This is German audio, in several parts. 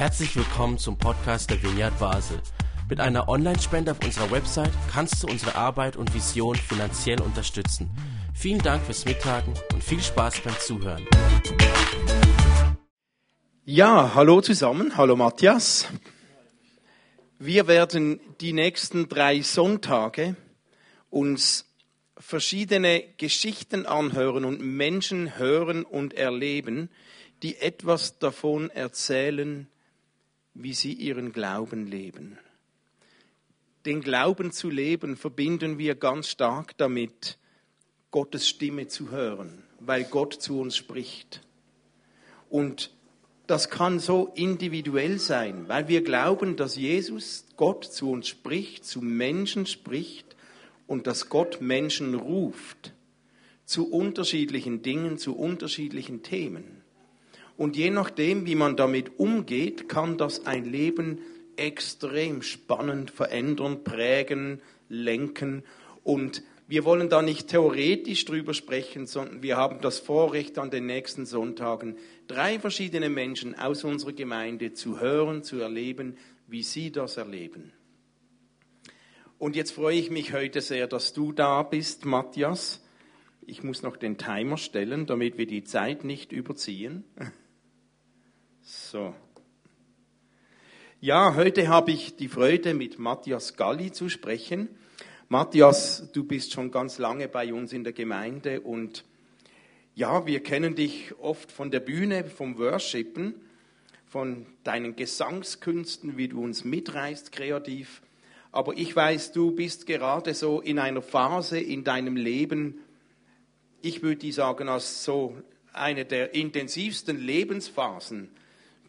Herzlich willkommen zum Podcast der Vineyard Basel. Mit einer Online-Spende auf unserer Website kannst du unsere Arbeit und Vision finanziell unterstützen. Vielen Dank fürs Mittagen und viel Spaß beim Zuhören. Ja, hallo zusammen, hallo Matthias. Wir werden die nächsten drei Sonntage uns verschiedene Geschichten anhören und Menschen hören und erleben, die etwas davon erzählen, wie sie ihren Glauben leben. Den Glauben zu leben verbinden wir ganz stark damit, Gottes Stimme zu hören, weil Gott zu uns spricht. Und das kann so individuell sein, weil wir glauben, dass Jesus, Gott zu uns spricht, zu Menschen spricht und dass Gott Menschen ruft zu unterschiedlichen Dingen, zu unterschiedlichen Themen. Und je nachdem, wie man damit umgeht, kann das ein Leben extrem spannend verändern, prägen, lenken und wir wollen da nicht theoretisch drüber sprechen, sondern wir haben das Vorrecht, an den nächsten Sonntagen drei verschiedene Menschen aus unserer Gemeinde zu hören, zu erleben, wie sie das erleben. Und jetzt freue ich mich heute sehr, dass du da bist, Matthias. Ich muss noch den Timer stellen, damit wir die Zeit nicht überziehen. So. Ja, heute habe ich die Freude, mit Matthias Galli zu sprechen. Matthias, du bist schon ganz lange bei uns in der Gemeinde und ja, wir kennen dich oft von der Bühne, vom Worshipen, von deinen Gesangskünsten, wie du uns mitreißt kreativ. Aber ich weiß, du bist gerade so in einer Phase in deinem Leben, ich würde sagen, als so eine der intensivsten Lebensphasen.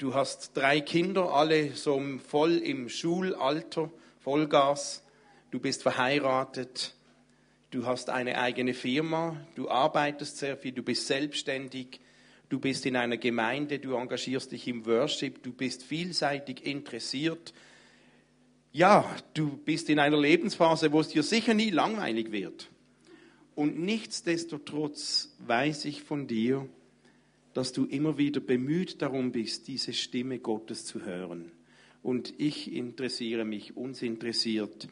Du hast drei Kinder, alle so voll im Schulalter, Vollgas. Du bist verheiratet, du hast eine eigene Firma, du arbeitest sehr viel, du bist selbstständig, du bist in einer Gemeinde, du engagierst dich im Worship, du bist vielseitig interessiert. Ja, du bist in einer Lebensphase, wo es dir sicher nie langweilig wird. Und nichtsdestotrotz weiß ich von dir, dass du immer wieder bemüht darum bist, diese Stimme Gottes zu hören. Und ich interessiere mich, uns interessiert,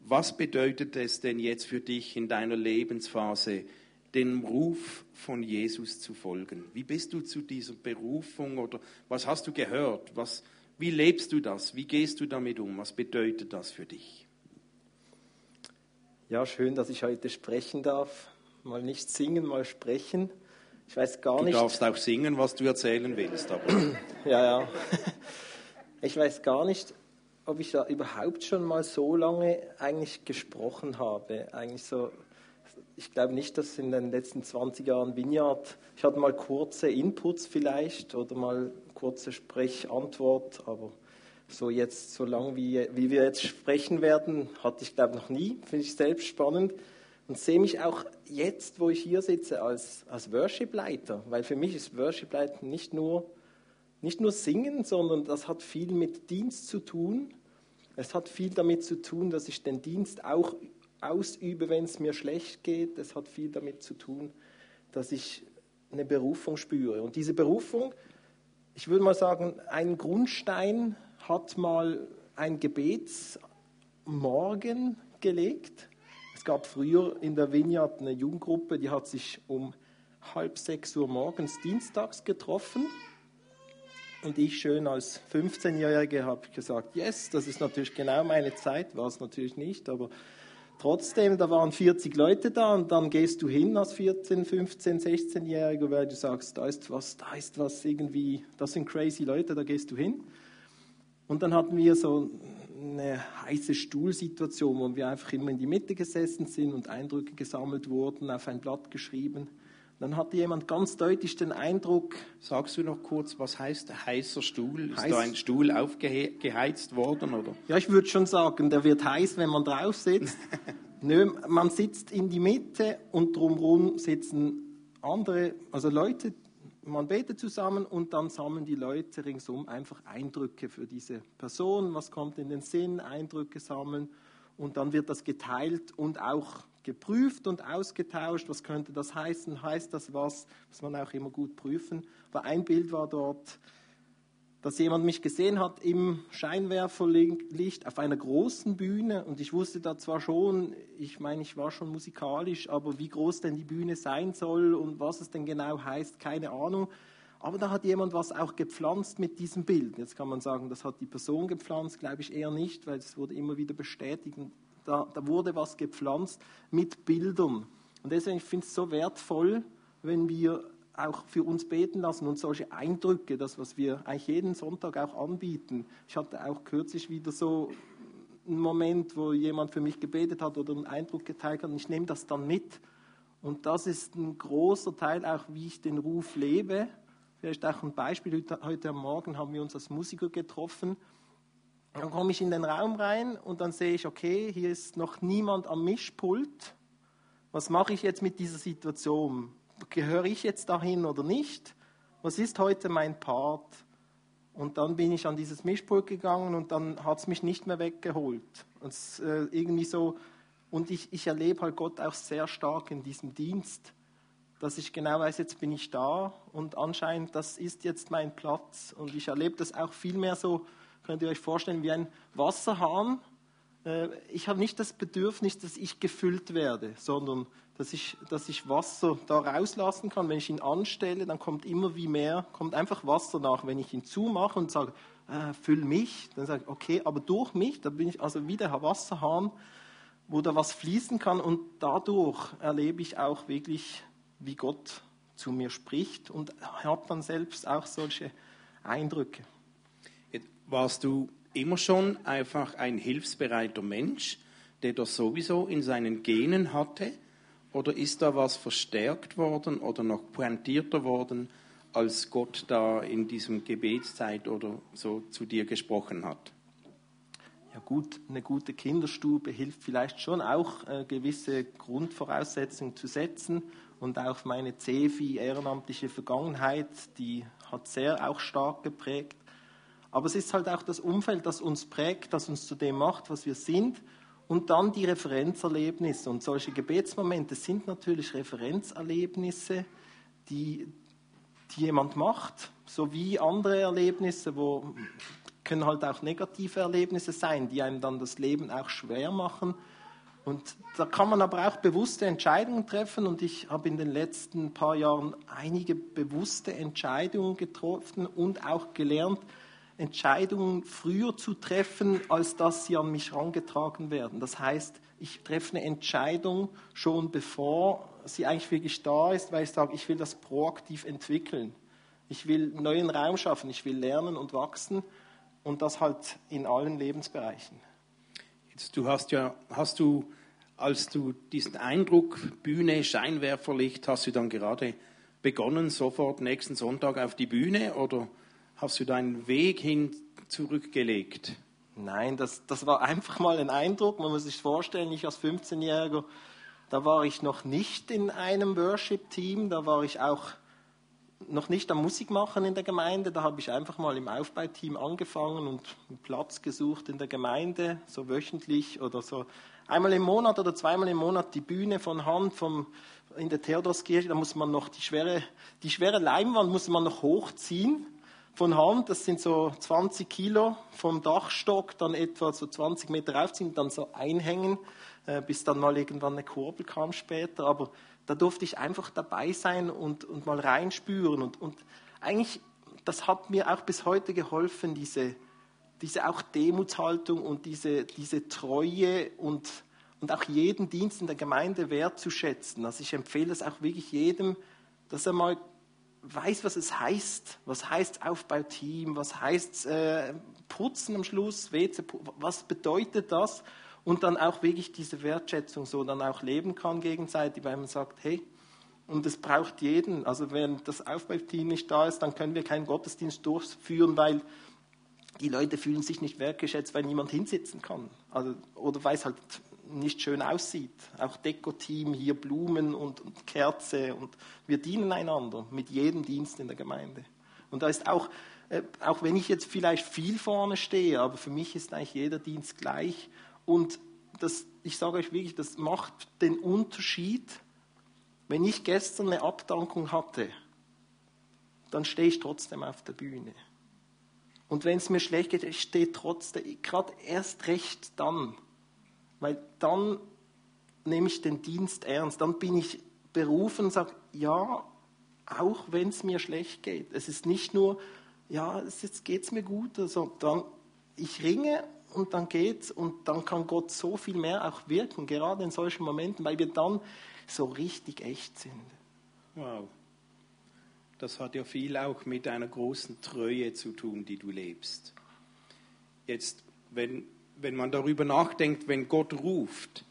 was bedeutet es denn jetzt für dich in deiner Lebensphase, dem Ruf von Jesus zu folgen? Wie bist du zu dieser Berufung oder was hast du gehört? Was, wie lebst du das? Wie gehst du damit um? Was bedeutet das für dich? Ja, schön, dass ich heute sprechen darf. Mal nicht singen, mal sprechen. Ich weiß gar du nicht. Du darfst auch singen, was du erzählen willst. Aber. ja, ja. Ich weiß gar nicht, ob ich da überhaupt schon mal so lange eigentlich gesprochen habe. Eigentlich so, ich glaube nicht, dass in den letzten 20 Jahren Vineyard, ich hatte mal kurze Inputs vielleicht oder mal kurze Sprechantwort, aber so jetzt, so lange wie, wie wir jetzt sprechen werden, hatte ich glaube noch nie, finde ich selbst spannend und sehe mich auch jetzt, wo ich hier sitze, als, als Worship-Leiter, weil für mich ist Worship-Leiter nicht nur nicht nur singen, sondern das hat viel mit Dienst zu tun. Es hat viel damit zu tun, dass ich den Dienst auch ausübe, wenn es mir schlecht geht. Es hat viel damit zu tun, dass ich eine Berufung spüre. Und diese Berufung, ich würde mal sagen, ein Grundstein hat mal ein Gebetsmorgen gelegt. Gab früher in der Vineyard eine Jugendgruppe, die hat sich um halb sechs Uhr morgens dienstags getroffen. Und ich schön als 15-Jährige habe gesagt, yes, das ist natürlich genau meine Zeit, war es natürlich nicht, aber trotzdem, da waren 40 Leute da und dann gehst du hin als 14, 15, 16-Jähriger, weil du sagst, da ist was, da ist was irgendwie, das sind crazy Leute, da gehst du hin. Und dann hatten wir so eine heiße Stuhlsituation, wo wir einfach immer in die Mitte gesessen sind und Eindrücke gesammelt wurden, auf ein Blatt geschrieben. Dann hatte jemand ganz deutlich den Eindruck. Sagst du noch kurz, was heißt heißer Stuhl? Ist heiß, da ein Stuhl aufgeheizt worden? Oder? Ja, ich würde schon sagen, der wird heiß, wenn man drauf sitzt. Nö, man sitzt in die Mitte und drumherum sitzen andere, also Leute, man betet zusammen und dann sammeln die Leute ringsum einfach Eindrücke für diese Person. Was kommt in den Sinn? Eindrücke sammeln und dann wird das geteilt und auch geprüft und ausgetauscht. Was könnte das heißen? Heißt das was? Muss man auch immer gut prüfen. Aber ein Bild war dort, dass jemand mich gesehen hat im Scheinwerferlicht auf einer großen Bühne und ich wusste da zwar schon, ich meine, ich war schon musikalisch, aber wie groß denn die Bühne sein soll und was es denn genau heißt, keine Ahnung. Aber da hat jemand was auch gepflanzt mit diesem Bild. Jetzt kann man sagen, das hat die Person gepflanzt, glaube ich eher nicht, weil es wurde immer wieder bestätigt. Da, da wurde was gepflanzt mit Bildern. Und deswegen finde ich es so wertvoll, wenn wir auch für uns beten lassen und solche Eindrücke, das, was wir eigentlich jeden Sonntag auch anbieten. Ich hatte auch kürzlich wieder so einen Moment, wo jemand für mich gebetet hat oder einen Eindruck geteilt hat und ich nehme das dann mit. Und das ist ein großer Teil auch, wie ich den Ruf lebe. Vielleicht auch ein Beispiel, heute, heute Morgen haben wir uns als Musiker getroffen. Dann komme ich in den Raum rein und dann sehe ich, okay, hier ist noch niemand am Mischpult. Was mache ich jetzt mit dieser Situation? Gehöre ich jetzt dahin oder nicht? Was ist heute mein Part? Und dann bin ich an dieses Mischpult gegangen und dann hat es mich nicht mehr weggeholt. Und, äh, irgendwie so, und ich, ich erlebe halt Gott auch sehr stark in diesem Dienst, dass ich genau weiß, jetzt bin ich da und anscheinend, das ist jetzt mein Platz. Und ich erlebe das auch viel mehr so, könnt ihr euch vorstellen, wie ein Wasserhahn. Äh, ich habe nicht das Bedürfnis, dass ich gefüllt werde, sondern dass ich, dass ich Wasser da rauslassen kann. Wenn ich ihn anstelle, dann kommt immer wie mehr, kommt einfach Wasser nach. Wenn ich ihn zumache und sage, äh, füll mich, dann sage ich, okay, aber durch mich, da bin ich also wie der Wasserhahn, wo da was fließen kann und dadurch erlebe ich auch wirklich, wie Gott zu mir spricht und habe dann selbst auch solche Eindrücke. Warst du immer schon einfach ein hilfsbereiter Mensch, der das sowieso in seinen Genen hatte? Oder ist da was verstärkt worden oder noch pointierter worden, als Gott da in diesem Gebetszeit oder so zu dir gesprochen hat? Ja gut, eine gute Kinderstube hilft vielleicht schon auch, äh, gewisse Grundvoraussetzungen zu setzen. Und auch meine CEFI, ehrenamtliche Vergangenheit, die hat sehr auch stark geprägt. Aber es ist halt auch das Umfeld, das uns prägt, das uns zu dem macht, was wir sind. Und dann die Referenzerlebnisse. Und solche Gebetsmomente sind natürlich Referenzerlebnisse, die, die jemand macht, sowie andere Erlebnisse, wo können halt auch negative Erlebnisse sein, die einem dann das Leben auch schwer machen. Und da kann man aber auch bewusste Entscheidungen treffen. Und ich habe in den letzten paar Jahren einige bewusste Entscheidungen getroffen und auch gelernt, Entscheidungen früher zu treffen, als dass sie an mich herangetragen werden. Das heißt, ich treffe eine Entscheidung schon bevor sie eigentlich wirklich da ist, weil ich sage, ich will das proaktiv entwickeln. Ich will einen neuen Raum schaffen, ich will lernen und wachsen und das halt in allen Lebensbereichen. Jetzt, du hast ja, hast du, als du diesen Eindruck Bühne, Scheinwerferlicht, hast du dann gerade begonnen, sofort nächsten Sonntag auf die Bühne oder Hast du deinen Weg hin zurückgelegt? Nein, das, das war einfach mal ein Eindruck. Man muss sich vorstellen, ich als 15-Jähriger, da war ich noch nicht in einem Worship-Team, da war ich auch noch nicht am Musik machen in der Gemeinde. Da habe ich einfach mal im Aufbauteam angefangen und einen Platz gesucht in der Gemeinde, so wöchentlich oder so einmal im Monat oder zweimal im Monat die Bühne von Hand vom, in der Theodorskirche. Da muss man noch die schwere, die schwere Leinwand muss man noch hochziehen von Hand, das sind so 20 Kilo vom Dachstock, dann etwa so 20 Meter raufziehen, dann so einhängen, äh, bis dann mal irgendwann eine Kurbel kam später. Aber da durfte ich einfach dabei sein und, und mal reinspüren. Und, und eigentlich, das hat mir auch bis heute geholfen, diese, diese auch Demutshaltung und diese, diese Treue und, und auch jeden Dienst in der Gemeinde wertzuschätzen. Also ich empfehle es auch wirklich jedem, dass er mal weiß, was es heißt. Was heißt Aufbauteam? Was heißt äh, Putzen am Schluss? WC, was bedeutet das? Und dann auch wirklich diese Wertschätzung so dann auch leben kann gegenseitig, weil man sagt, hey, und es braucht jeden. Also wenn das Aufbauteam nicht da ist, dann können wir keinen Gottesdienst durchführen, weil die Leute fühlen sich nicht wertgeschätzt, weil niemand hinsitzen kann. Also, oder weil es halt nicht schön aussieht. Auch Dekoteam, hier Blumen und, und Kerze und wir dienen einander mit jedem Dienst in der Gemeinde. Und da ist auch, äh, auch wenn ich jetzt vielleicht viel vorne stehe, aber für mich ist eigentlich jeder Dienst gleich. Und das, ich sage euch wirklich, das macht den Unterschied. Wenn ich gestern eine Abdankung hatte, dann stehe ich trotzdem auf der Bühne. Und wenn es mir schlecht geht, ich stehe trotzdem, gerade erst recht dann. Weil dann nehme ich den Dienst ernst. Dann bin ich berufen und sage, ja, auch wenn es mir schlecht geht. Es ist nicht nur, ja, jetzt geht es mir gut, also dann, ich ringe und dann geht's und dann kann Gott so viel mehr auch wirken, gerade in solchen Momenten, weil wir dann so richtig echt sind. Wow. Das hat ja viel auch mit einer großen Treue zu tun, die du lebst. Jetzt, wenn, wenn man darüber nachdenkt, wenn Gott ruft,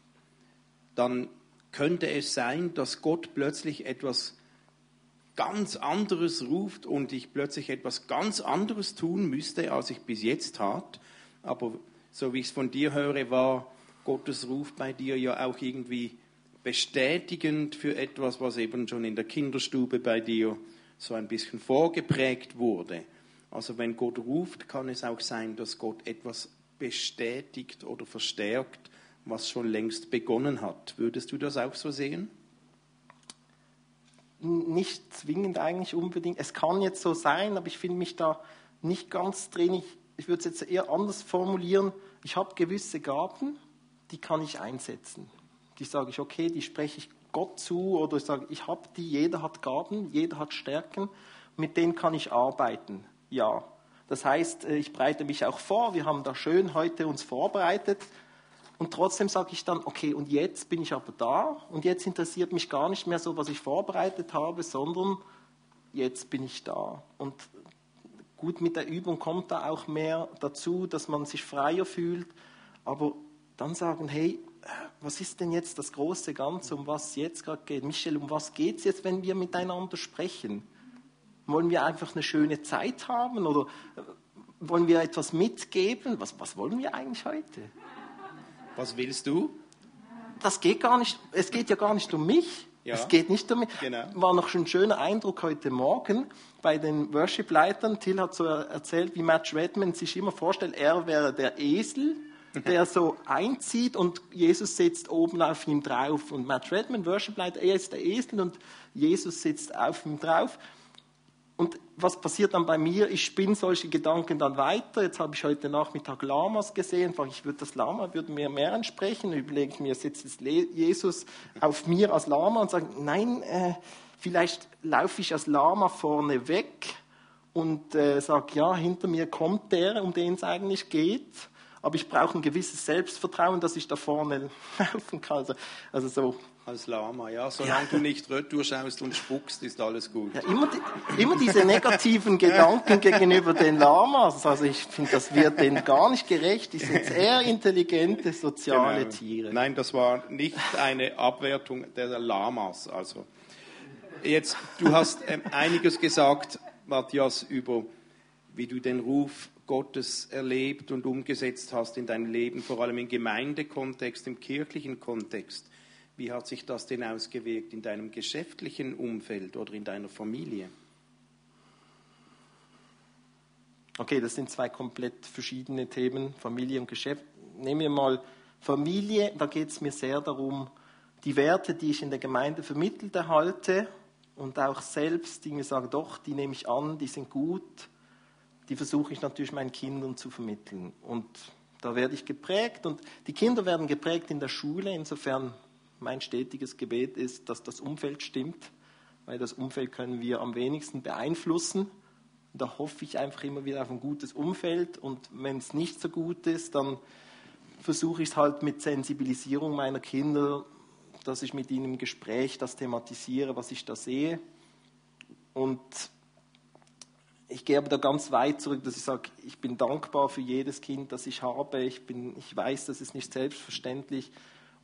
dann könnte es sein, dass Gott plötzlich etwas ganz anderes ruft und ich plötzlich etwas ganz anderes tun müsste, als ich bis jetzt tat. Aber so wie ich es von dir höre, war Gottes Ruf bei dir ja auch irgendwie bestätigend für etwas, was eben schon in der Kinderstube bei dir so ein bisschen vorgeprägt wurde. Also wenn Gott ruft, kann es auch sein, dass Gott etwas bestätigt oder verstärkt, was schon längst begonnen hat. Würdest du das auch so sehen? Nicht zwingend eigentlich unbedingt. Es kann jetzt so sein, aber ich finde mich da nicht ganz drin. Ich, ich würde es jetzt eher anders formulieren. Ich habe gewisse Gaben, die kann ich einsetzen. Die sage ich, okay, die spreche ich Gott zu oder ich sage, ich habe die, jeder hat Gaben, jeder hat Stärken, mit denen kann ich arbeiten. Ja. Das heißt, äh, ich bereite mich auch vor, wir haben da schön heute uns vorbereitet und trotzdem sage ich dann, okay, und jetzt bin ich aber da und jetzt interessiert mich gar nicht mehr so, was ich vorbereitet habe, sondern jetzt bin ich da. Und gut, mit der Übung kommt da auch mehr dazu, dass man sich freier fühlt, aber dann sagen, hey, was ist denn jetzt das große Ganze, um was es jetzt gerade geht? Michel, um was geht es jetzt, wenn wir miteinander sprechen? Wollen wir einfach eine schöne Zeit haben oder äh, wollen wir etwas mitgeben? Was, was wollen wir eigentlich heute? Was willst du? Das geht gar nicht, es geht ja gar nicht um mich. Ja. Es geht nicht um mich. Genau. War noch schon ein schöner Eindruck heute Morgen bei den Worship-Leitern. Till hat so erzählt, wie Matt Redman sich immer vorstellt, er wäre der Esel der so einzieht und Jesus sitzt oben auf ihm drauf. Und Matt Redman, Worship Leiter, er ist der Esel und Jesus sitzt auf ihm drauf. Und was passiert dann bei mir? Ich spinne solche Gedanken dann weiter. Jetzt habe ich heute Nachmittag Lamas gesehen. Ich würde das Lama würde mir mehr entsprechen. Überlege ich mir, sitzt Jesus auf mir als Lama und sagt, nein, äh, vielleicht laufe ich als Lama vorne weg und äh, sage, ja, hinter mir kommt der, um den es eigentlich geht aber ich brauche ein gewisses Selbstvertrauen, dass ich da vorne laufen kann. Also, also so. Als Lama, ja. Solange ja. du nicht retour schaust und spuckst, ist alles gut. Ja, immer, die, immer diese negativen Gedanken gegenüber den Lamas. Also ich finde, das wird denen gar nicht gerecht. Die sind eher intelligente, soziale genau. Tiere. Nein, das war nicht eine Abwertung der Lamas. Also jetzt, du hast ähm, einiges gesagt, Matthias, über wie du den Ruf Gottes erlebt und umgesetzt hast in deinem Leben, vor allem im Gemeindekontext, im kirchlichen Kontext. Wie hat sich das denn ausgewirkt in deinem geschäftlichen Umfeld oder in deiner Familie? Okay, das sind zwei komplett verschiedene Themen, Familie und Geschäft. Nehmen wir mal Familie, da geht es mir sehr darum, die Werte, die ich in der Gemeinde vermittelt erhalte und auch selbst, die mir sagen, doch, die nehme ich an, die sind gut, die versuche ich natürlich meinen Kindern zu vermitteln. Und da werde ich geprägt und die Kinder werden geprägt in der Schule. Insofern mein stetiges Gebet ist, dass das Umfeld stimmt, weil das Umfeld können wir am wenigsten beeinflussen. Da hoffe ich einfach immer wieder auf ein gutes Umfeld und wenn es nicht so gut ist, dann versuche ich es halt mit Sensibilisierung meiner Kinder, dass ich mit ihnen im Gespräch das thematisiere, was ich da sehe. Und ich gehe aber da ganz weit zurück, dass ich sage, ich bin dankbar für jedes Kind, das ich habe. Ich, bin, ich weiß, das ist nicht selbstverständlich.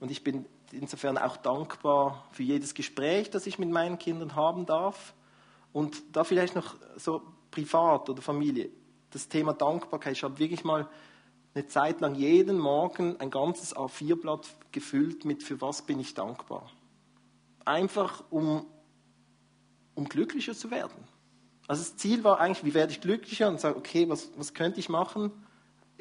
Und ich bin insofern auch dankbar für jedes Gespräch, das ich mit meinen Kindern haben darf. Und da vielleicht noch so privat oder Familie. Das Thema Dankbarkeit. Ich habe wirklich mal eine Zeit lang jeden Morgen ein ganzes A4-Blatt gefüllt mit, für was bin ich dankbar. Einfach um, um glücklicher zu werden. Also das Ziel war eigentlich, wie werde ich glücklicher und sage, okay, was, was könnte ich machen?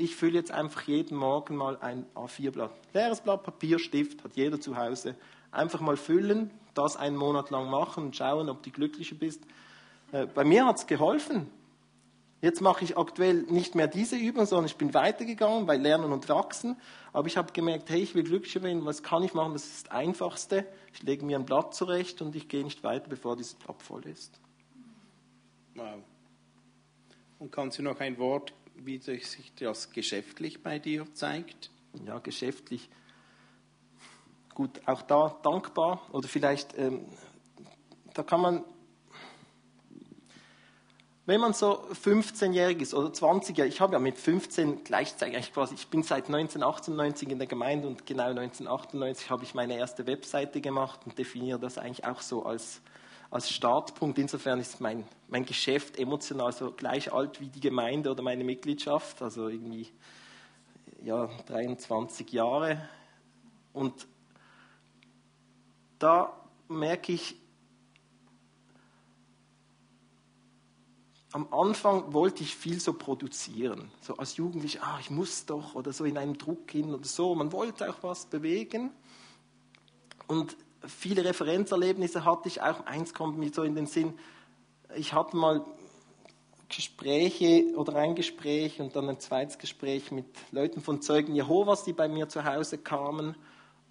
Ich fülle jetzt einfach jeden Morgen mal ein A4-Blatt. Leeres Blatt Papier, Stift, hat jeder zu Hause. Einfach mal füllen, das einen Monat lang machen und schauen, ob du glücklicher bist. Äh, bei mir hat es geholfen. Jetzt mache ich aktuell nicht mehr diese Übung, sondern ich bin weitergegangen bei Lernen und Wachsen. Aber ich habe gemerkt, hey, ich will glücklicher werden. Was kann ich machen? Das ist das Einfachste. Ich lege mir ein Blatt zurecht und ich gehe nicht weiter, bevor dieses Blatt voll ist. Wow. Und kannst du noch ein Wort, wie sich das geschäftlich bei dir zeigt? Ja, geschäftlich. Gut, auch da dankbar oder vielleicht, ähm, da kann man wenn man so 15-jährig ist oder 20-jährig, ich habe ja mit 15 gleichzeitig quasi, ich bin seit 1998 in der Gemeinde und genau 1998 habe ich meine erste Webseite gemacht und definiere das eigentlich auch so als, als Startpunkt. Insofern ist mein, mein Geschäft emotional so gleich alt wie die Gemeinde oder meine Mitgliedschaft, also irgendwie ja, 23 Jahre. Und da merke ich, am Anfang wollte ich viel so produzieren. So als Jugendlicher, ah, ich muss doch oder so in einem Druck hin oder so. Man wollte auch was bewegen. Und viele Referenzerlebnisse hatte ich auch. Eins kommt mir so in den Sinn. Ich hatte mal Gespräche oder ein Gespräch und dann ein zweites Gespräch mit Leuten von Zeugen Jehovas, die bei mir zu Hause kamen.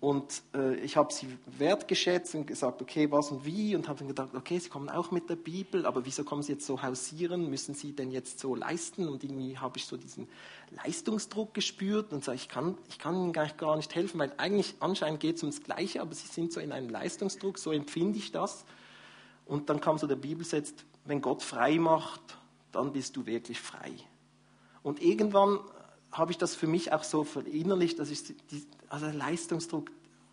Und äh, ich habe sie wertgeschätzt und gesagt, okay, was und wie. Und habe dann gedacht, okay, sie kommen auch mit der Bibel, aber wieso kommen sie jetzt so hausieren? Müssen sie denn jetzt so leisten? Und irgendwie habe ich so diesen Leistungsdruck gespürt und sage, ich kann, ich kann ihnen gar nicht, helfen, weil eigentlich anscheinend geht es ums Gleiche, aber sie sind so in einem Leistungsdruck, so empfinde ich das. Und dann kam so der Bibelsatz, wenn Gott frei macht, dann bist du wirklich frei. Und irgendwann habe ich das für mich auch so verinnerlicht, dass ich also Leistungsdruck,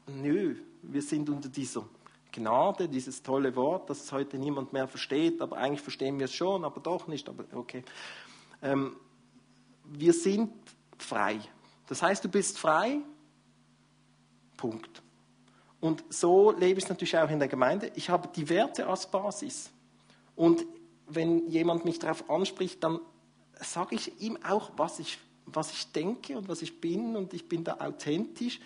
nö, wir sind unter dieser Gnade, dieses tolle Wort, das heute niemand mehr versteht, aber eigentlich verstehen wir es schon, aber doch nicht, aber okay. Ähm, wir sind frei. Das heißt, du bist frei, Punkt. Und so lebe ich es natürlich auch in der Gemeinde. Ich habe die Werte als Basis. Und wenn jemand mich darauf anspricht, dann sage ich ihm auch, was ich was ich denke und was ich bin und ich bin da authentisch.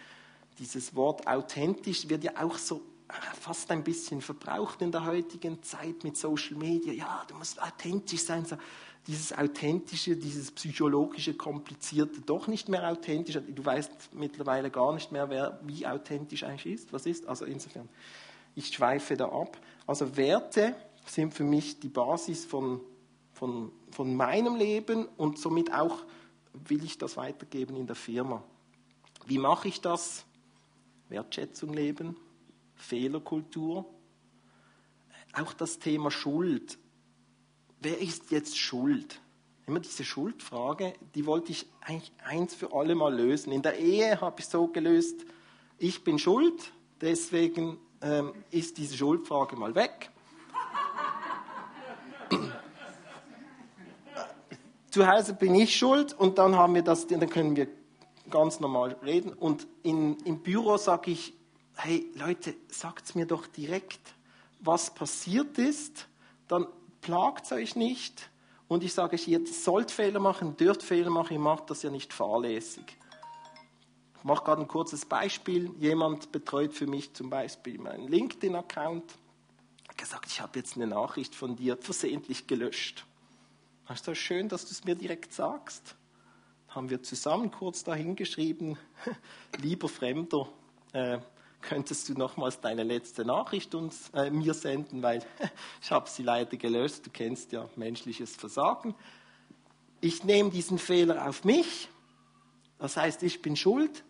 Dieses Wort authentisch wird ja auch so äh, fast ein bisschen verbraucht in der heutigen Zeit mit Social Media. Ja, du musst authentisch sein. So, dieses authentische, dieses psychologische, komplizierte, doch nicht mehr authentisch. Du weißt mittlerweile gar nicht mehr, wer wie authentisch eigentlich ist. Was ist? Also insofern, ich schweife da ab. Also Werte sind für mich die Basis von, von, von meinem Leben und somit auch will ich das weitergeben in der Firma? Wie mache ich das? Wertschätzung leben, Fehlerkultur, auch das Thema Schuld. Wer ist jetzt schuld? Immer diese Schuldfrage, die wollte ich eigentlich eins für alle Mal lösen. In der Ehe habe ich so gelöst, ich bin schuld, deswegen ähm, ist diese Schuldfrage mal weg. Zu Hause bin ich schuld und dann haben wir das, dann können wir ganz normal reden. Und in, im Büro sage ich, hey Leute, sagt mir doch direkt, was passiert ist, dann plagt euch nicht. Und ich sage, ihr sollt Fehler machen, dürft Fehler machen, ihr macht das ja nicht fahrlässig. Ich mache gerade ein kurzes Beispiel. Jemand betreut für mich zum Beispiel meinen LinkedIn-Account. Hat gesagt, ich habe jetzt eine Nachricht von dir versehentlich gelöscht. Ist das schön, dass du es mir direkt sagst? Haben wir zusammen kurz dahin geschrieben, lieber Fremder, äh, könntest du nochmals deine letzte Nachricht uns, äh, mir senden, weil ich habe sie leider gelöscht. Du kennst ja menschliches Versagen. Ich nehme diesen Fehler auf mich. Das heißt, ich bin schuld.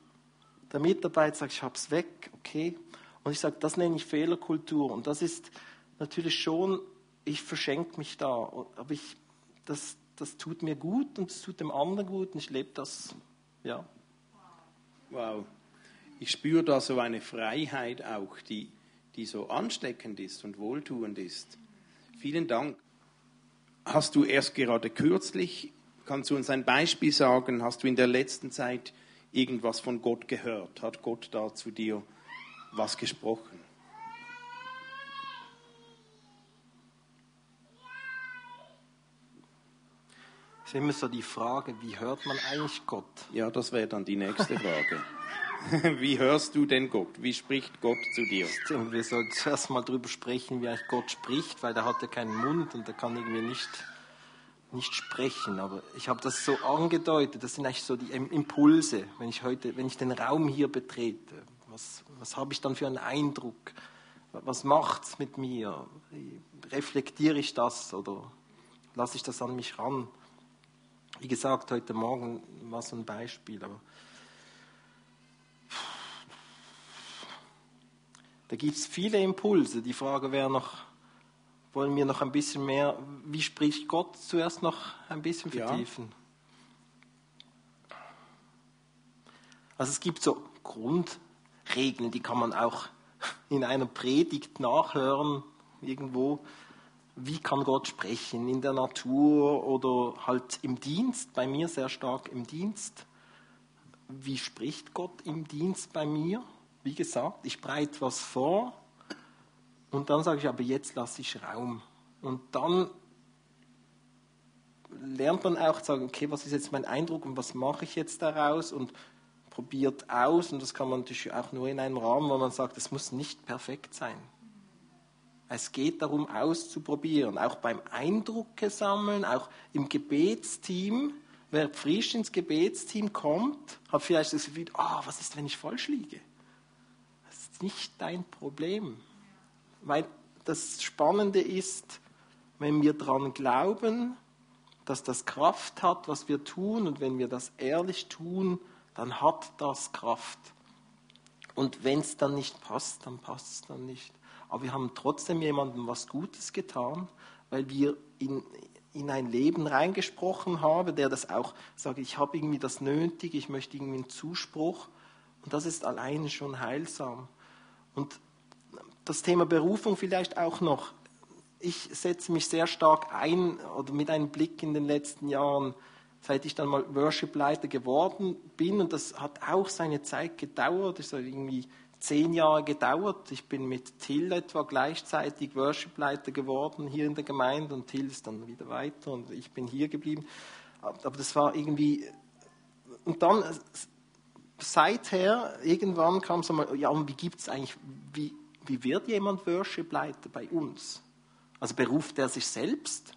Der Mitarbeiter sagt, ich habe es weg, okay. Und ich sage, das nenne ich Fehlerkultur. Und das ist natürlich schon, ich verschenke mich da. Aber ich das, das tut mir gut und es tut dem anderen gut und ich lebe das, ja. Wow. Ich spüre da so eine Freiheit auch, die, die so ansteckend ist und wohltuend ist. Vielen Dank. Hast du erst gerade kürzlich, kannst du uns ein Beispiel sagen, hast du in der letzten Zeit irgendwas von Gott gehört? Hat Gott da zu dir was gesprochen? Ist immer so die Frage, wie hört man eigentlich Gott? Ja, das wäre dann die nächste Frage. wie hörst du denn Gott? Wie spricht Gott zu dir? Denke, wir sollten zuerst mal darüber sprechen, wie eigentlich Gott spricht, weil der hat ja keinen Mund und der kann irgendwie nicht nicht sprechen, aber ich habe das so angedeutet, das sind eigentlich so die Impulse, wenn ich heute, wenn ich den Raum hier betrete. Was, was habe ich dann für einen Eindruck? Was macht es mit mir? Reflektiere ich das oder lasse ich das an mich ran? Wie gesagt, heute Morgen war so ein Beispiel, aber da gibt es viele Impulse. Die Frage wäre noch, wollen wir noch ein bisschen mehr, wie spricht Gott zuerst noch ein bisschen vertiefen? Ja. Also es gibt so Grundregeln, die kann man auch in einer Predigt nachhören, irgendwo. Wie kann Gott sprechen? In der Natur oder halt im Dienst, bei mir sehr stark im Dienst. Wie spricht Gott im Dienst bei mir? Wie gesagt, ich breite was vor und dann sage ich, aber jetzt lasse ich Raum. Und dann lernt man auch zu sagen, okay, was ist jetzt mein Eindruck und was mache ich jetzt daraus und probiert aus. Und das kann man natürlich auch nur in einem Rahmen, wo man sagt, es muss nicht perfekt sein. Es geht darum, auszuprobieren, auch beim Eindrucke sammeln, auch im Gebetsteam. Wer frisch ins Gebetsteam kommt, hat vielleicht das Gefühl, oh, was ist, wenn ich falsch liege? Das ist nicht dein Problem. Weil das Spannende ist, wenn wir daran glauben, dass das Kraft hat, was wir tun, und wenn wir das ehrlich tun, dann hat das Kraft. Und wenn es dann nicht passt, dann passt es dann nicht. Aber wir haben trotzdem jemandem was Gutes getan, weil wir in, in ein Leben reingesprochen haben, der das auch sagt, ich habe irgendwie das nötig, ich möchte irgendwie einen Zuspruch. Und das ist alleine schon heilsam. Und das Thema Berufung vielleicht auch noch. Ich setze mich sehr stark ein oder mit einem Blick in den letzten Jahren, seit ich dann mal Worship-Leiter geworden bin. Und das hat auch seine Zeit gedauert. Das hat irgendwie zehn Jahre gedauert. Ich bin mit Till etwa gleichzeitig Worship-Leiter geworden hier in der Gemeinde und Till ist dann wieder weiter und ich bin hier geblieben. Aber das war irgendwie. Und dann seither, irgendwann kam so mal, ja, und wie gibt es eigentlich, wie, wie wird jemand Worship-Leiter bei uns? Also beruft er sich selbst?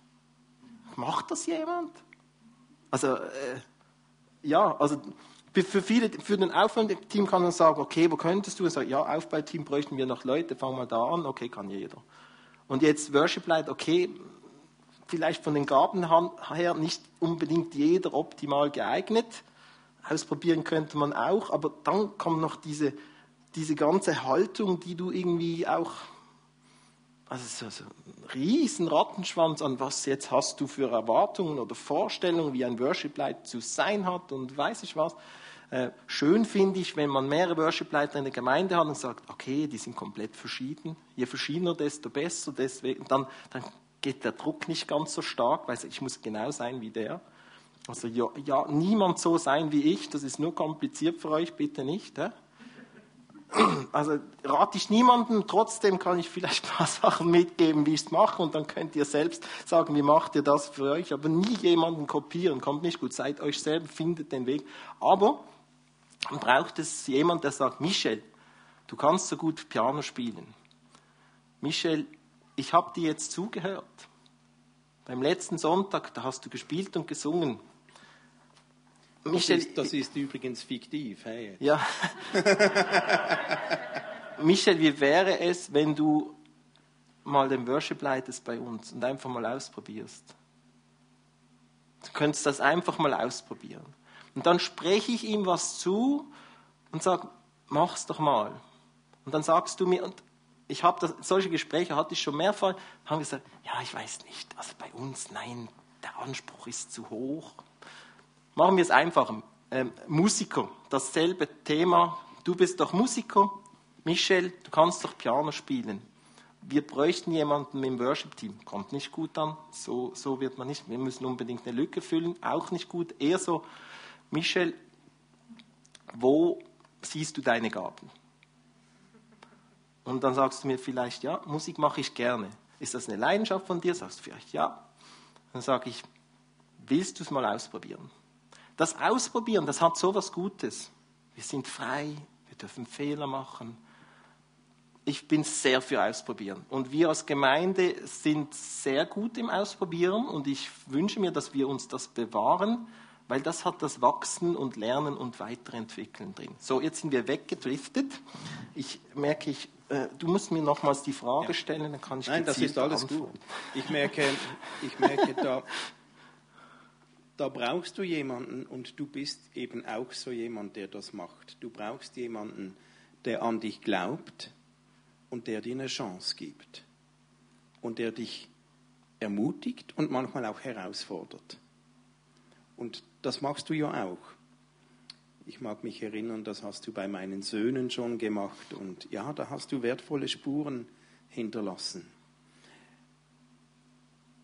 Macht das jemand? Also, äh, ja, also für viele, für den Aufbauteam kann man sagen, okay, wo könntest du? Und sagen, ja, Aufbauteam bräuchten wir noch Leute, fangen wir da an, okay, kann jeder. Und jetzt Worship-Leiter, okay, vielleicht von den Gaben her nicht unbedingt jeder optimal geeignet. Ausprobieren könnte man auch, aber dann kommt noch diese diese ganze Haltung, die du irgendwie auch, also so, ein riesen Rattenschwanz an was jetzt hast du für Erwartungen oder Vorstellungen, wie ein Worship-Leiter zu sein hat und weiß ich was. Äh, schön finde ich, wenn man mehrere Worship-Leiter in der Gemeinde hat und sagt, okay, die sind komplett verschieden. Je verschiedener, desto besser. Deswegen, dann, dann geht der Druck nicht ganz so stark, weil ich muss genau sein wie der. Also ja, ja, niemand so sein wie ich, das ist nur kompliziert für euch, bitte nicht. Hä? also rate ich niemandem, trotzdem kann ich vielleicht ein paar Sachen mitgeben, wie ich es mache und dann könnt ihr selbst sagen, wie macht ihr das für euch, aber nie jemanden kopieren, kommt nicht gut, seid euch selber, findet den Weg. Aber braucht es jemand, der sagt, Michel, du kannst so gut Piano spielen. Michel, ich habe dir jetzt zugehört. Beim letzten Sonntag, da hast du gespielt und gesungen. Michel, das, ist, das ist übrigens fiktiv. Hey. Ja. Michel, wie wäre es, wenn du mal den Worship leitest bei uns und einfach mal ausprobierst? Du könntest das einfach mal ausprobieren. Und dann spreche ich ihm was zu und sage, mach's doch mal. Und dann sagst du mir, und ich habe solche Gespräche hatte ich schon mehrfach, haben gesagt, ja, ich weiß nicht, also bei uns, nein, der Anspruch ist zu hoch. Machen wir es einfacher. Ähm, Musiker, dasselbe Thema. Du bist doch Musiker. Michel, du kannst doch Piano spielen. Wir bräuchten jemanden im Worship-Team. Kommt nicht gut an. So, so wird man nicht. Wir müssen unbedingt eine Lücke füllen. Auch nicht gut. Eher so, Michel, wo siehst du deine Gaben? Und dann sagst du mir vielleicht, ja, Musik mache ich gerne. Ist das eine Leidenschaft von dir? Sagst du vielleicht, ja. Dann sage ich, willst du es mal ausprobieren? Das Ausprobieren, das hat so was Gutes. Wir sind frei, wir dürfen Fehler machen. ich bin sehr für Ausprobieren. Und wir als Gemeinde sind sehr gut im Ausprobieren und ich wünsche mir, dass wir uns das bewahren, weil das hat das Wachsen und Lernen und Weiterentwickeln drin. So, jetzt sind wir weggedriftet. Ich merke, ich, äh, du musst mir nochmals die Frage ja. stellen, dann kann ich Nein, das ist alles antworten. gut. Ich merke, ich merke da, da brauchst du jemanden und du bist eben auch so jemand, der das macht. Du brauchst jemanden, der an dich glaubt und der dir eine Chance gibt und der dich ermutigt und manchmal auch herausfordert. Und das machst du ja auch. Ich mag mich erinnern, das hast du bei meinen Söhnen schon gemacht und ja, da hast du wertvolle Spuren hinterlassen.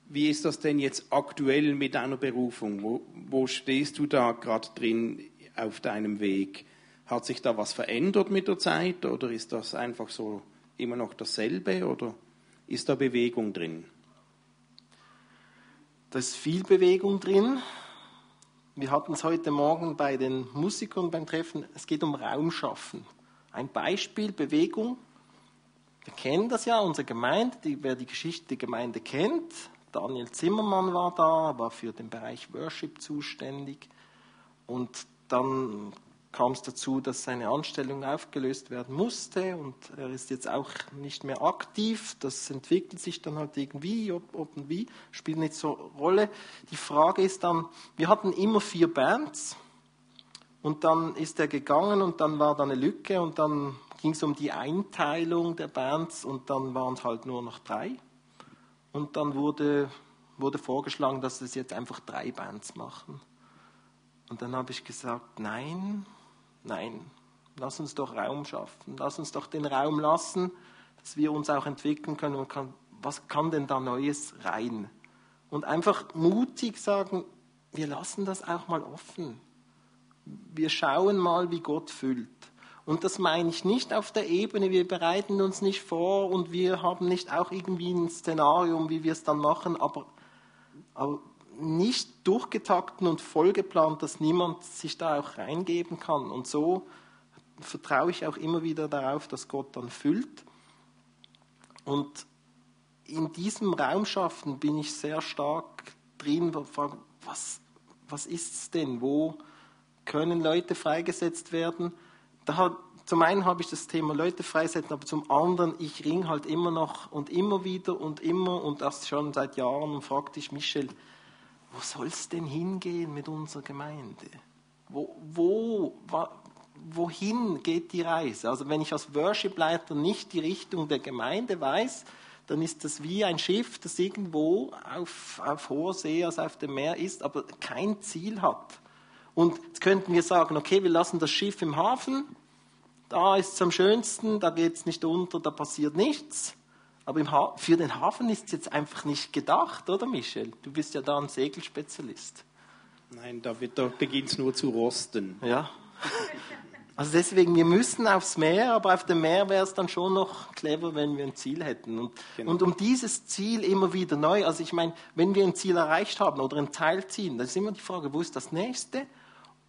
Wie ist das denn jetzt aktuell mit deiner Berufung? Wo, wo stehst du da gerade drin auf deinem Weg? Hat sich da was verändert mit der Zeit oder ist das einfach so immer noch dasselbe oder ist da Bewegung drin? Da ist viel Bewegung drin. Wir hatten es heute Morgen bei den Musikern beim Treffen. Es geht um Raumschaffen. Ein Beispiel, Bewegung. Wir kennen das ja, unsere Gemeinde, die, wer die Geschichte der Gemeinde kennt. Daniel Zimmermann war da, war für den Bereich Worship zuständig. Und dann kam es dazu, dass seine Anstellung aufgelöst werden musste und er ist jetzt auch nicht mehr aktiv. Das entwickelt sich dann halt irgendwie, ob, ob und wie, spielt nicht so Rolle. Die Frage ist dann, wir hatten immer vier Bands und dann ist er gegangen und dann war da eine Lücke und dann ging es um die Einteilung der Bands und dann waren es halt nur noch drei. Und dann wurde, wurde vorgeschlagen, dass es jetzt einfach drei Bands machen. Und dann habe ich gesagt, nein, Nein, lass uns doch Raum schaffen. Lass uns doch den Raum lassen, dass wir uns auch entwickeln können. Und kann, was kann denn da Neues rein? Und einfach mutig sagen, wir lassen das auch mal offen. Wir schauen mal, wie Gott füllt. Und das meine ich nicht auf der Ebene, wir bereiten uns nicht vor und wir haben nicht auch irgendwie ein Szenarium, wie wir es dann machen, aber, aber nicht durchgetakten und vollgeplant, dass niemand sich da auch reingeben kann. Und so vertraue ich auch immer wieder darauf, dass Gott dann füllt. Und in diesem Raum schaffen bin ich sehr stark drin, was, was ist es denn? Wo können Leute freigesetzt werden? Da zum einen habe ich das Thema Leute freisetzen, aber zum anderen, ich ringe halt immer noch und immer wieder und immer und das schon seit Jahren und fragte ich Michel, wo soll es denn hingehen mit unserer Gemeinde? Wo, wo, wohin geht die Reise? Also wenn ich als Worshipleiter nicht die Richtung der Gemeinde weiß, dann ist das wie ein Schiff, das irgendwo auf, auf hoher See, also auf dem Meer ist, aber kein Ziel hat. Und jetzt könnten wir sagen, okay, wir lassen das Schiff im Hafen, da ist es am schönsten, da geht es nicht unter, da passiert nichts. Aber für den Hafen ist es jetzt einfach nicht gedacht, oder Michel? Du bist ja da ein Segelspezialist. Nein, da, da beginnt es nur zu rosten. Ja. Also deswegen, wir müssen aufs Meer, aber auf dem Meer wäre es dann schon noch clever, wenn wir ein Ziel hätten. Und, genau. und um dieses Ziel immer wieder neu, also ich meine, wenn wir ein Ziel erreicht haben oder ein Teil ziehen, dann ist immer die Frage, wo ist das nächste?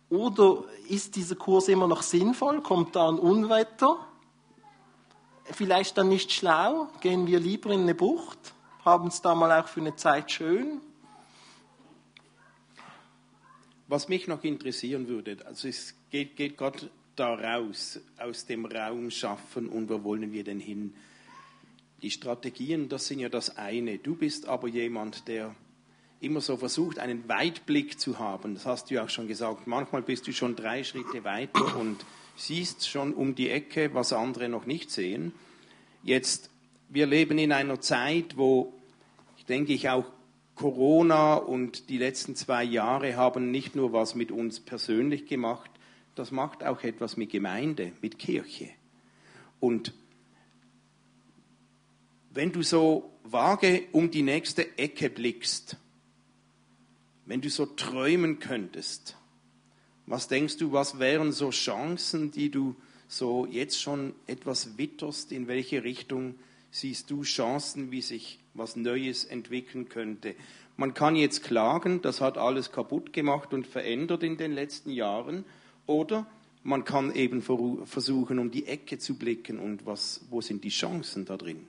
Oder ist dieser Kurs immer noch sinnvoll? Kommt da ein Unwetter? Vielleicht dann nicht schlau, gehen wir lieber in eine Bucht, haben es da mal auch für eine Zeit schön. Was mich noch interessieren würde, also es geht, geht Gott da raus, aus dem Raum schaffen und wo wollen wir denn hin? Die Strategien, das sind ja das eine. Du bist aber jemand, der immer so versucht, einen Weitblick zu haben. Das hast du ja auch schon gesagt. Manchmal bist du schon drei Schritte weiter und siehst schon um die Ecke, was andere noch nicht sehen. Jetzt, wir leben in einer Zeit, wo, ich denke ich, auch Corona und die letzten zwei Jahre haben nicht nur was mit uns persönlich gemacht, das macht auch etwas mit Gemeinde, mit Kirche. Und wenn du so vage um die nächste Ecke blickst, wenn du so träumen könntest, was denkst du, was wären so Chancen, die du so jetzt schon etwas witterst, in welche Richtung siehst du Chancen, wie sich was Neues entwickeln könnte? Man kann jetzt klagen, das hat alles kaputt gemacht und verändert in den letzten Jahren, oder man kann eben versuchen, um die Ecke zu blicken und was, wo sind die Chancen da drin.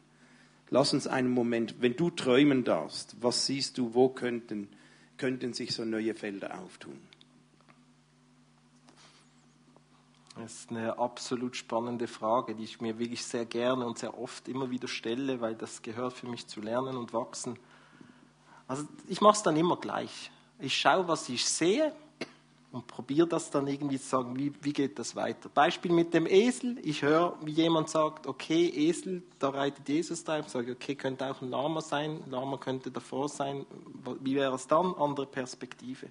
Lass uns einen Moment, wenn du träumen darfst, was siehst du, wo könnten, könnten sich so neue Felder auftun? Das ist eine absolut spannende Frage, die ich mir wirklich sehr gerne und sehr oft immer wieder stelle, weil das gehört für mich zu lernen und wachsen. Also ich mache es dann immer gleich. Ich schaue, was ich sehe und probiere das dann irgendwie zu sagen, wie, wie geht das weiter. Beispiel mit dem Esel. Ich höre, wie jemand sagt, okay, Esel, da reitet Jesus da. Ich sage, okay, könnte auch ein Lama sein. Lama könnte davor sein. Wie wäre es dann? Andere Perspektive.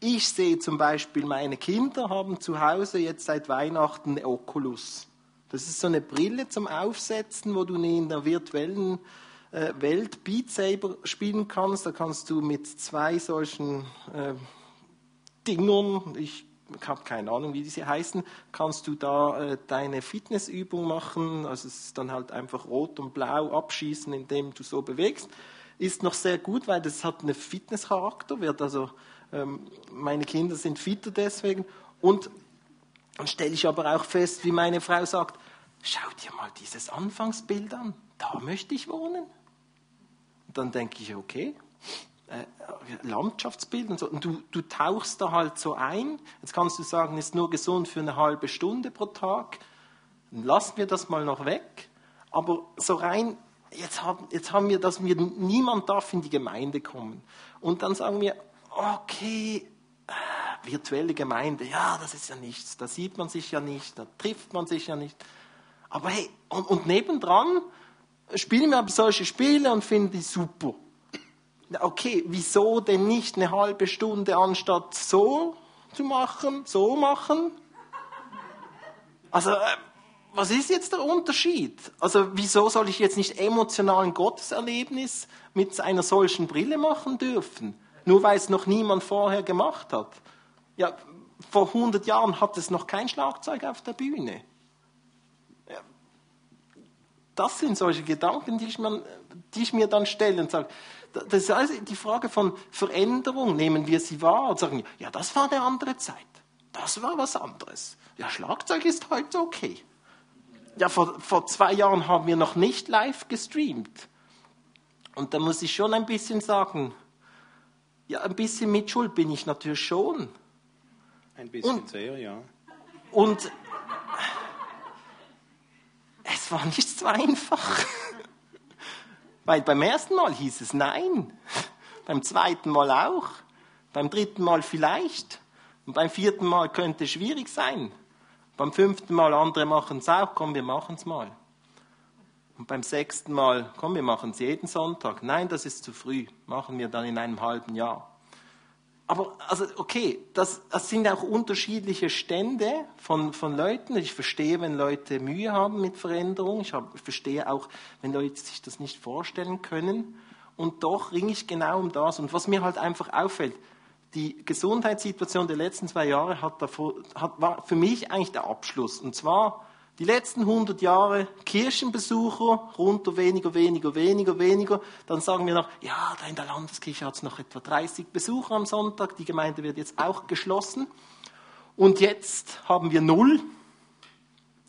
Ich sehe zum Beispiel, meine Kinder haben zu Hause jetzt seit Weihnachten eine Oculus. Das ist so eine Brille zum Aufsetzen, wo du in der virtuellen äh, Welt Beat Saber spielen kannst. Da kannst du mit zwei solchen äh, Dingern, ich habe keine Ahnung, wie diese heißen, kannst du da äh, deine Fitnessübung machen. Also es ist dann halt einfach rot und blau abschießen, indem du so bewegst. Ist noch sehr gut, weil das hat einen Fitnesscharakter, wird also meine Kinder sind fitter deswegen. Und dann stelle ich aber auch fest, wie meine Frau sagt, schau dir mal dieses Anfangsbild an, da möchte ich wohnen. Und dann denke ich, okay, äh, Landschaftsbild und so. Und du, du tauchst da halt so ein. Jetzt kannst du sagen, ist nur gesund für eine halbe Stunde pro Tag. Dann lassen wir das mal noch weg. Aber so rein, jetzt haben, jetzt haben wir das, niemand darf in die Gemeinde kommen. Und dann sagen wir, okay, virtuelle Gemeinde, ja, das ist ja nichts, da sieht man sich ja nicht, da trifft man sich ja nicht. Aber hey, und, und nebendran spielen wir aber solche Spiele und finden die super. Okay, wieso denn nicht eine halbe Stunde anstatt so zu machen, so machen? Also, äh, was ist jetzt der Unterschied? Also, wieso soll ich jetzt nicht emotionalen Gotteserlebnis mit einer solchen Brille machen dürfen? Nur weil es noch niemand vorher gemacht hat. Ja, vor 100 Jahren hat es noch kein Schlagzeug auf der Bühne. Ja, das sind solche Gedanken, die ich, mir, die ich mir dann stelle und sage, das ist also die Frage von Veränderung. Nehmen wir sie wahr und sagen, ja, das war eine andere Zeit. Das war was anderes. Ja, Schlagzeug ist heute okay. Ja, vor, vor zwei Jahren haben wir noch nicht live gestreamt. Und da muss ich schon ein bisschen sagen, ja, ein bisschen Mitschuld bin ich natürlich schon. Ein bisschen und, sehr, ja. Und es war nicht so einfach. Weil beim ersten Mal hieß es nein, beim zweiten Mal auch, beim dritten Mal vielleicht und beim vierten Mal könnte es schwierig sein. Beim fünften Mal andere machen es auch, komm, wir machen es mal. Und beim sechsten Mal, komm, wir machen es jeden Sonntag. Nein, das ist zu früh. Machen wir dann in einem halben Jahr. Aber, also, okay, das, das sind auch unterschiedliche Stände von, von Leuten. Ich verstehe, wenn Leute Mühe haben mit Veränderung. Ich, hab, ich verstehe auch, wenn Leute sich das nicht vorstellen können. Und doch ringe ich genau um das. Und was mir halt einfach auffällt, die Gesundheitssituation der letzten zwei Jahre hat davor, hat, war für mich eigentlich der Abschluss. Und zwar die letzten 100 Jahre Kirchenbesucher, runter weniger, weniger, weniger, weniger. Dann sagen wir noch, ja, da in der Landeskirche hat es noch etwa 30 Besucher am Sonntag. Die Gemeinde wird jetzt auch geschlossen. Und jetzt haben wir null.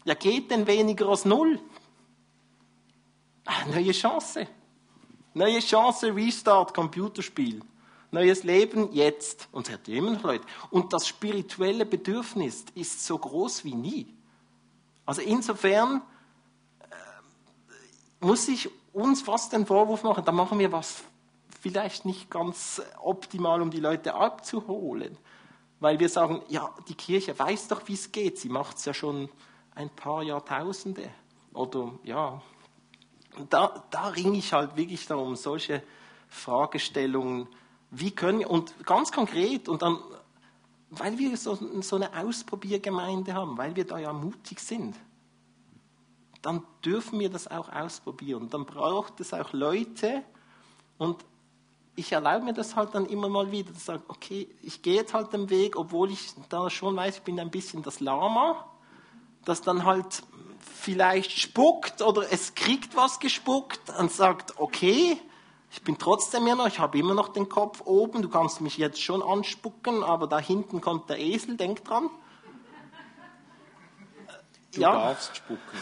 Ja, geht denn weniger als null? Ah, neue Chance. Neue Chance, Restart, Computerspiel. Neues Leben jetzt. Und es hat immer noch Leute. Und das spirituelle Bedürfnis ist so groß wie nie. Also insofern äh, muss ich uns fast den Vorwurf machen, da machen wir was vielleicht nicht ganz optimal, um die Leute abzuholen. Weil wir sagen, ja, die Kirche weiß doch, wie es geht. Sie macht es ja schon ein paar Jahrtausende. Oder ja, da, da ringe ich halt wirklich darum, solche Fragestellungen, wie können wir, und ganz konkret, und dann weil wir so, so eine Ausprobiergemeinde haben, weil wir da ja mutig sind, dann dürfen wir das auch ausprobieren. Dann braucht es auch Leute und ich erlaube mir das halt dann immer mal wieder, zu sagen, okay, ich gehe jetzt halt den Weg, obwohl ich da schon weiß, ich bin ein bisschen das Lama, das dann halt vielleicht spuckt oder es kriegt was gespuckt und sagt, okay, ich bin trotzdem hier noch, ich habe immer noch den Kopf oben, du kannst mich jetzt schon anspucken, aber da hinten kommt der Esel, denk dran. Du ja. darfst spucken.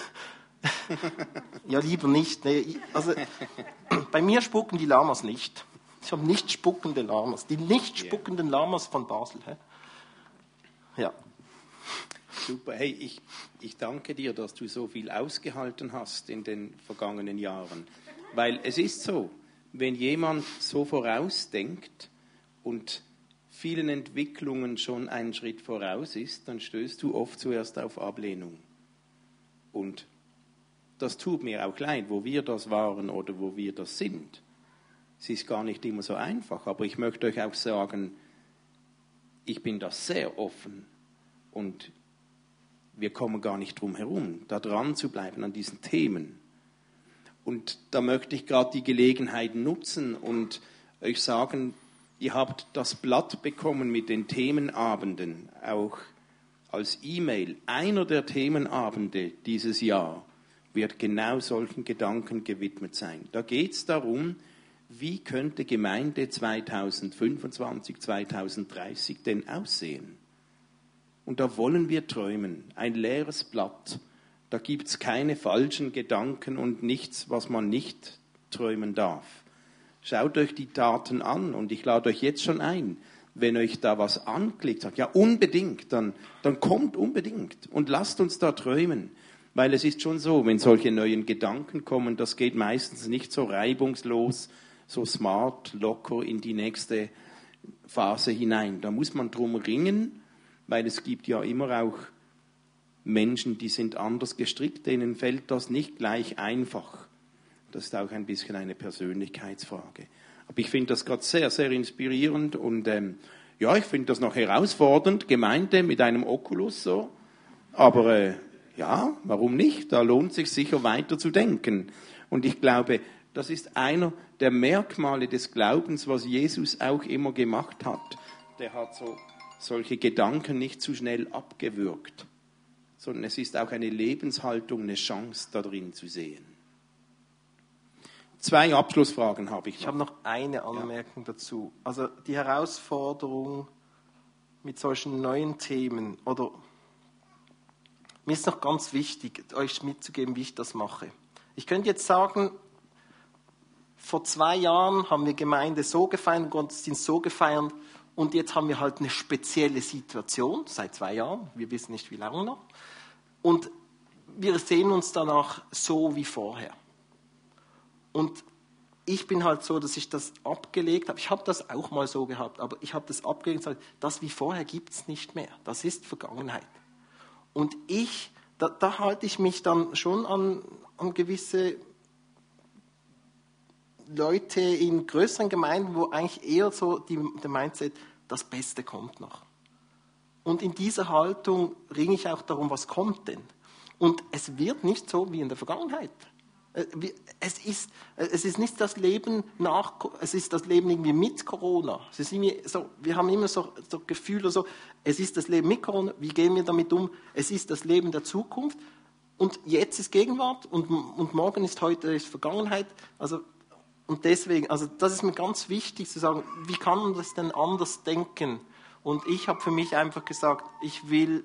ja, lieber nicht. Nee, also, bei mir spucken die Lamas nicht. Ich habe nicht spuckende Lamas. Die nicht spuckenden Lamas von Basel. Hä? Ja. Super. Hey, ich, ich danke dir, dass du so viel ausgehalten hast in den vergangenen Jahren. Weil es ist so, wenn jemand so vorausdenkt und vielen Entwicklungen schon einen Schritt voraus ist, dann stößt du oft zuerst auf Ablehnung. Und das tut mir auch leid, wo wir das waren oder wo wir das sind. Es ist gar nicht immer so einfach, aber ich möchte euch auch sagen, ich bin da sehr offen und wir kommen gar nicht drum herum, da dran zu bleiben an diesen Themen. Und da möchte ich gerade die Gelegenheit nutzen und euch sagen, ihr habt das Blatt bekommen mit den Themenabenden, auch als E-Mail. Einer der Themenabende dieses Jahr wird genau solchen Gedanken gewidmet sein. Da geht es darum, wie könnte Gemeinde 2025, 2030 denn aussehen? Und da wollen wir träumen, ein leeres Blatt. Da gibt es keine falschen Gedanken und nichts, was man nicht träumen darf. Schaut euch die Taten an und ich lade euch jetzt schon ein, wenn euch da was anklickt, sagt ja unbedingt, dann, dann kommt unbedingt und lasst uns da träumen. Weil es ist schon so, wenn solche neuen Gedanken kommen, das geht meistens nicht so reibungslos, so smart, locker in die nächste Phase hinein. Da muss man drum ringen, weil es gibt ja immer auch Menschen, die sind anders gestrickt, denen fällt das nicht gleich einfach. Das ist auch ein bisschen eine Persönlichkeitsfrage. Aber ich finde das gerade sehr, sehr inspirierend und ähm, ja, ich finde das noch herausfordernd, Gemeinde mit einem Oculus so. Aber äh, ja, warum nicht? Da lohnt sich sicher weiter zu denken. Und ich glaube, das ist einer der Merkmale des Glaubens, was Jesus auch immer gemacht hat. Der hat so solche Gedanken nicht zu schnell abgewürgt, sondern es ist auch eine Lebenshaltung, eine Chance darin zu sehen. Zwei Abschlussfragen habe ich. Noch. Ich habe noch eine Anmerkung ja. dazu. Also die Herausforderung mit solchen neuen Themen oder mir ist noch ganz wichtig, euch mitzugeben, wie ich das mache. Ich könnte jetzt sagen, vor zwei Jahren haben wir Gemeinde so gefeiert, Gottesdienst so gefeiert und jetzt haben wir halt eine spezielle Situation, seit zwei Jahren, wir wissen nicht wie lange noch. Und wir sehen uns danach so wie vorher. Und ich bin halt so, dass ich das abgelegt habe. Ich habe das auch mal so gehabt, aber ich habe das abgelegt und gesagt, das wie vorher gibt es nicht mehr. Das ist Vergangenheit. Und ich, da, da halte ich mich dann schon an, an gewisse Leute in größeren Gemeinden, wo eigentlich eher so die, der Mindset, das Beste kommt noch. Und in dieser Haltung ringe ich auch darum, was kommt denn? Und es wird nicht so wie in der Vergangenheit. Äh, es ist, äh, es ist nicht das Leben nach, es ist das Leben irgendwie mit Corona. Es ist so, wir haben immer so, so Gefühle, so, es ist das Leben mit Corona, wie gehen wir damit um? Es ist das Leben der Zukunft und jetzt ist Gegenwart und, und morgen ist heute ist Vergangenheit. Also und deswegen, also das ist mir ganz wichtig zu sagen, wie kann man das denn anders denken? Und ich habe für mich einfach gesagt, ich will,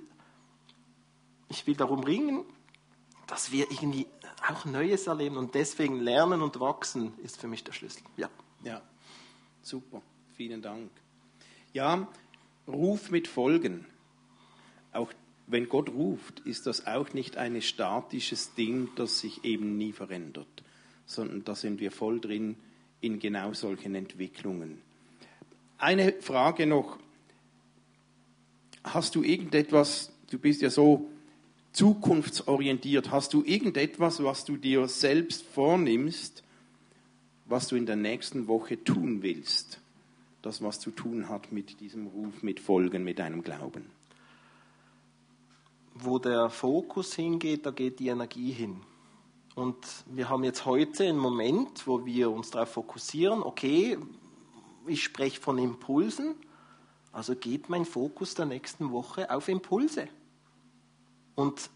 ich will darum ringen, dass wir irgendwie auch Neues erleben und deswegen lernen und wachsen ist für mich der Schlüssel. Ja. Ja, super. Vielen Dank. Ja, Ruf mit Folgen. Auch wenn Gott ruft, ist das auch nicht ein statisches Ding, das sich eben nie verändert sondern da sind wir voll drin in genau solchen Entwicklungen. Eine Frage noch. Hast du irgendetwas, du bist ja so zukunftsorientiert, hast du irgendetwas, was du dir selbst vornimmst, was du in der nächsten Woche tun willst? Das, was zu tun hat mit diesem Ruf, mit Folgen, mit deinem Glauben. Wo der Fokus hingeht, da geht die Energie hin. Und wir haben jetzt heute einen Moment, wo wir uns darauf fokussieren, okay, ich spreche von Impulsen, also geht mein Fokus der nächsten Woche auf Impulse. Und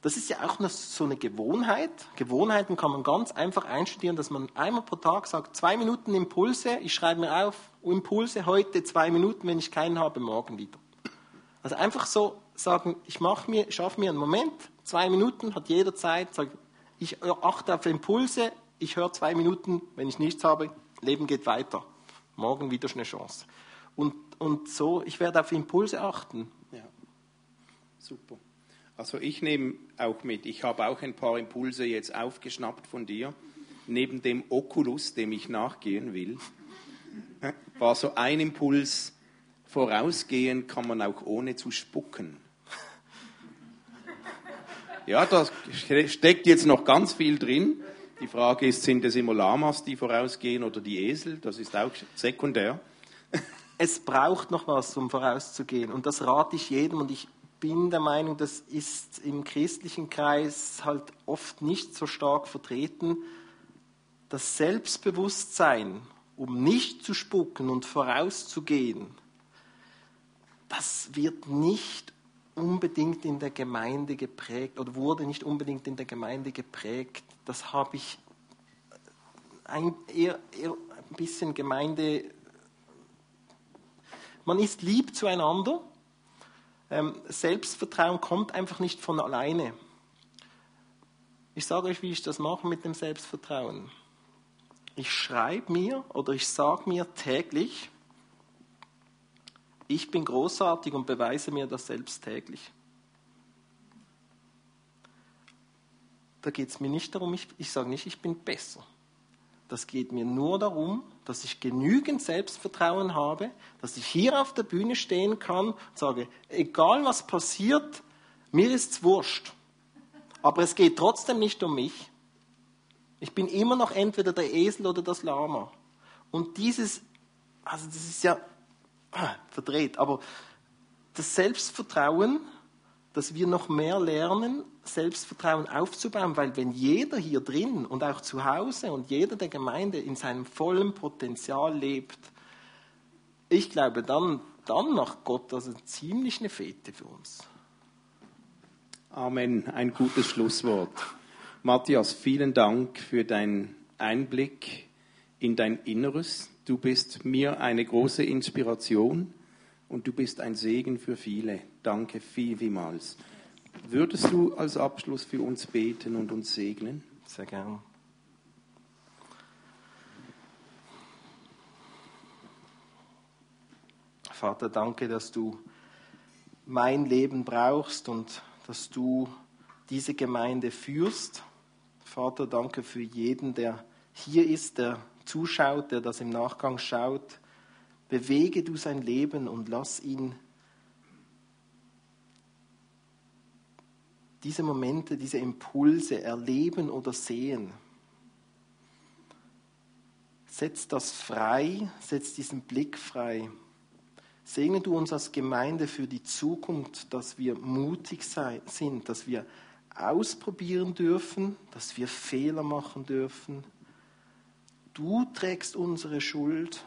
das ist ja auch so eine Gewohnheit. Gewohnheiten kann man ganz einfach einstudieren, dass man einmal pro Tag sagt, zwei Minuten Impulse, ich schreibe mir auf, Impulse heute zwei Minuten, wenn ich keinen habe, morgen wieder. Also einfach so sagen, ich mir, schaffe mir einen Moment, zwei Minuten, hat jeder Zeit, sage, ich achte auf Impulse, ich höre zwei Minuten, wenn ich nichts habe, Leben geht weiter. Morgen wieder eine Chance. Und, und so, ich werde auf Impulse achten. Ja, super. Also ich nehme auch mit, ich habe auch ein paar Impulse jetzt aufgeschnappt von dir. Neben dem Oculus, dem ich nachgehen will, war so ein Impuls, vorausgehen kann man auch ohne zu spucken. Ja, da steckt jetzt noch ganz viel drin. Die Frage ist, sind es immer Lamas, die vorausgehen oder die Esel? Das ist auch sekundär. Es braucht noch was, um vorauszugehen. Und das rate ich jedem. Und ich bin der Meinung, das ist im christlichen Kreis halt oft nicht so stark vertreten. Das Selbstbewusstsein, um nicht zu spucken und vorauszugehen, das wird nicht unbedingt in der Gemeinde geprägt oder wurde nicht unbedingt in der Gemeinde geprägt. Das habe ich ein, eher, eher ein bisschen Gemeinde. Man ist lieb zueinander. Ähm, Selbstvertrauen kommt einfach nicht von alleine. Ich sage euch, wie ich das mache mit dem Selbstvertrauen. Ich schreibe mir oder ich sage mir täglich, ich bin großartig und beweise mir das selbst täglich. Da geht es mir nicht darum, ich, ich sage nicht, ich bin besser. Das geht mir nur darum, dass ich genügend Selbstvertrauen habe, dass ich hier auf der Bühne stehen kann und sage, egal was passiert, mir ist es wurscht. Aber es geht trotzdem nicht um mich. Ich bin immer noch entweder der Esel oder das Lama. Und dieses, also das ist ja ah, verdreht. Aber das Selbstvertrauen, dass wir noch mehr lernen, Selbstvertrauen aufzubauen, weil wenn jeder hier drin und auch zu Hause und jeder der Gemeinde in seinem vollen Potenzial lebt, ich glaube, dann, dann macht Gott das eine ziemlich eine Fete für uns. Amen, ein gutes Schlusswort. Matthias, vielen Dank für deinen Einblick in dein Inneres, Du bist mir eine große Inspiration und du bist ein Segen für viele. Danke viel, vielmals. Würdest du als Abschluss für uns beten und uns segnen? Sehr gern. Vater, danke, dass du mein Leben brauchst und dass du diese Gemeinde führst. Vater, danke für jeden, der hier ist, der zuschaut, der das im Nachgang schaut, bewege du sein Leben und lass ihn diese Momente, diese Impulse erleben oder sehen. Setz das frei, setz diesen Blick frei. Segne du uns als Gemeinde für die Zukunft, dass wir mutig sind, dass wir ausprobieren dürfen, dass wir Fehler machen dürfen, Du trägst unsere Schuld.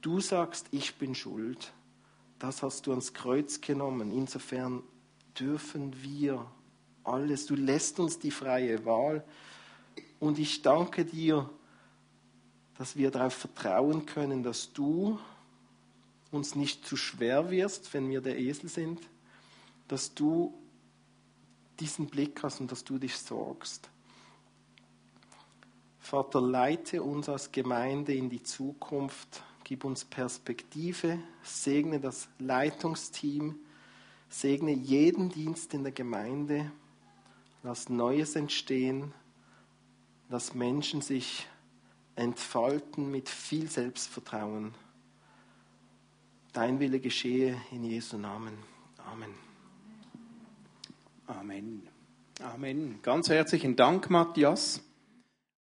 Du sagst, ich bin schuld. Das hast du ans Kreuz genommen. Insofern dürfen wir alles. Du lässt uns die freie Wahl. Und ich danke dir, dass wir darauf vertrauen können, dass du uns nicht zu schwer wirst, wenn wir der Esel sind, dass du diesen Blick hast und dass du dich sorgst. Vater, leite uns als Gemeinde in die Zukunft, gib uns Perspektive, segne das Leitungsteam, segne jeden Dienst in der Gemeinde, lass Neues entstehen, lass Menschen sich entfalten mit viel Selbstvertrauen. Dein Wille geschehe in Jesu Namen. Amen. Amen. Amen. Ganz herzlichen Dank, Matthias.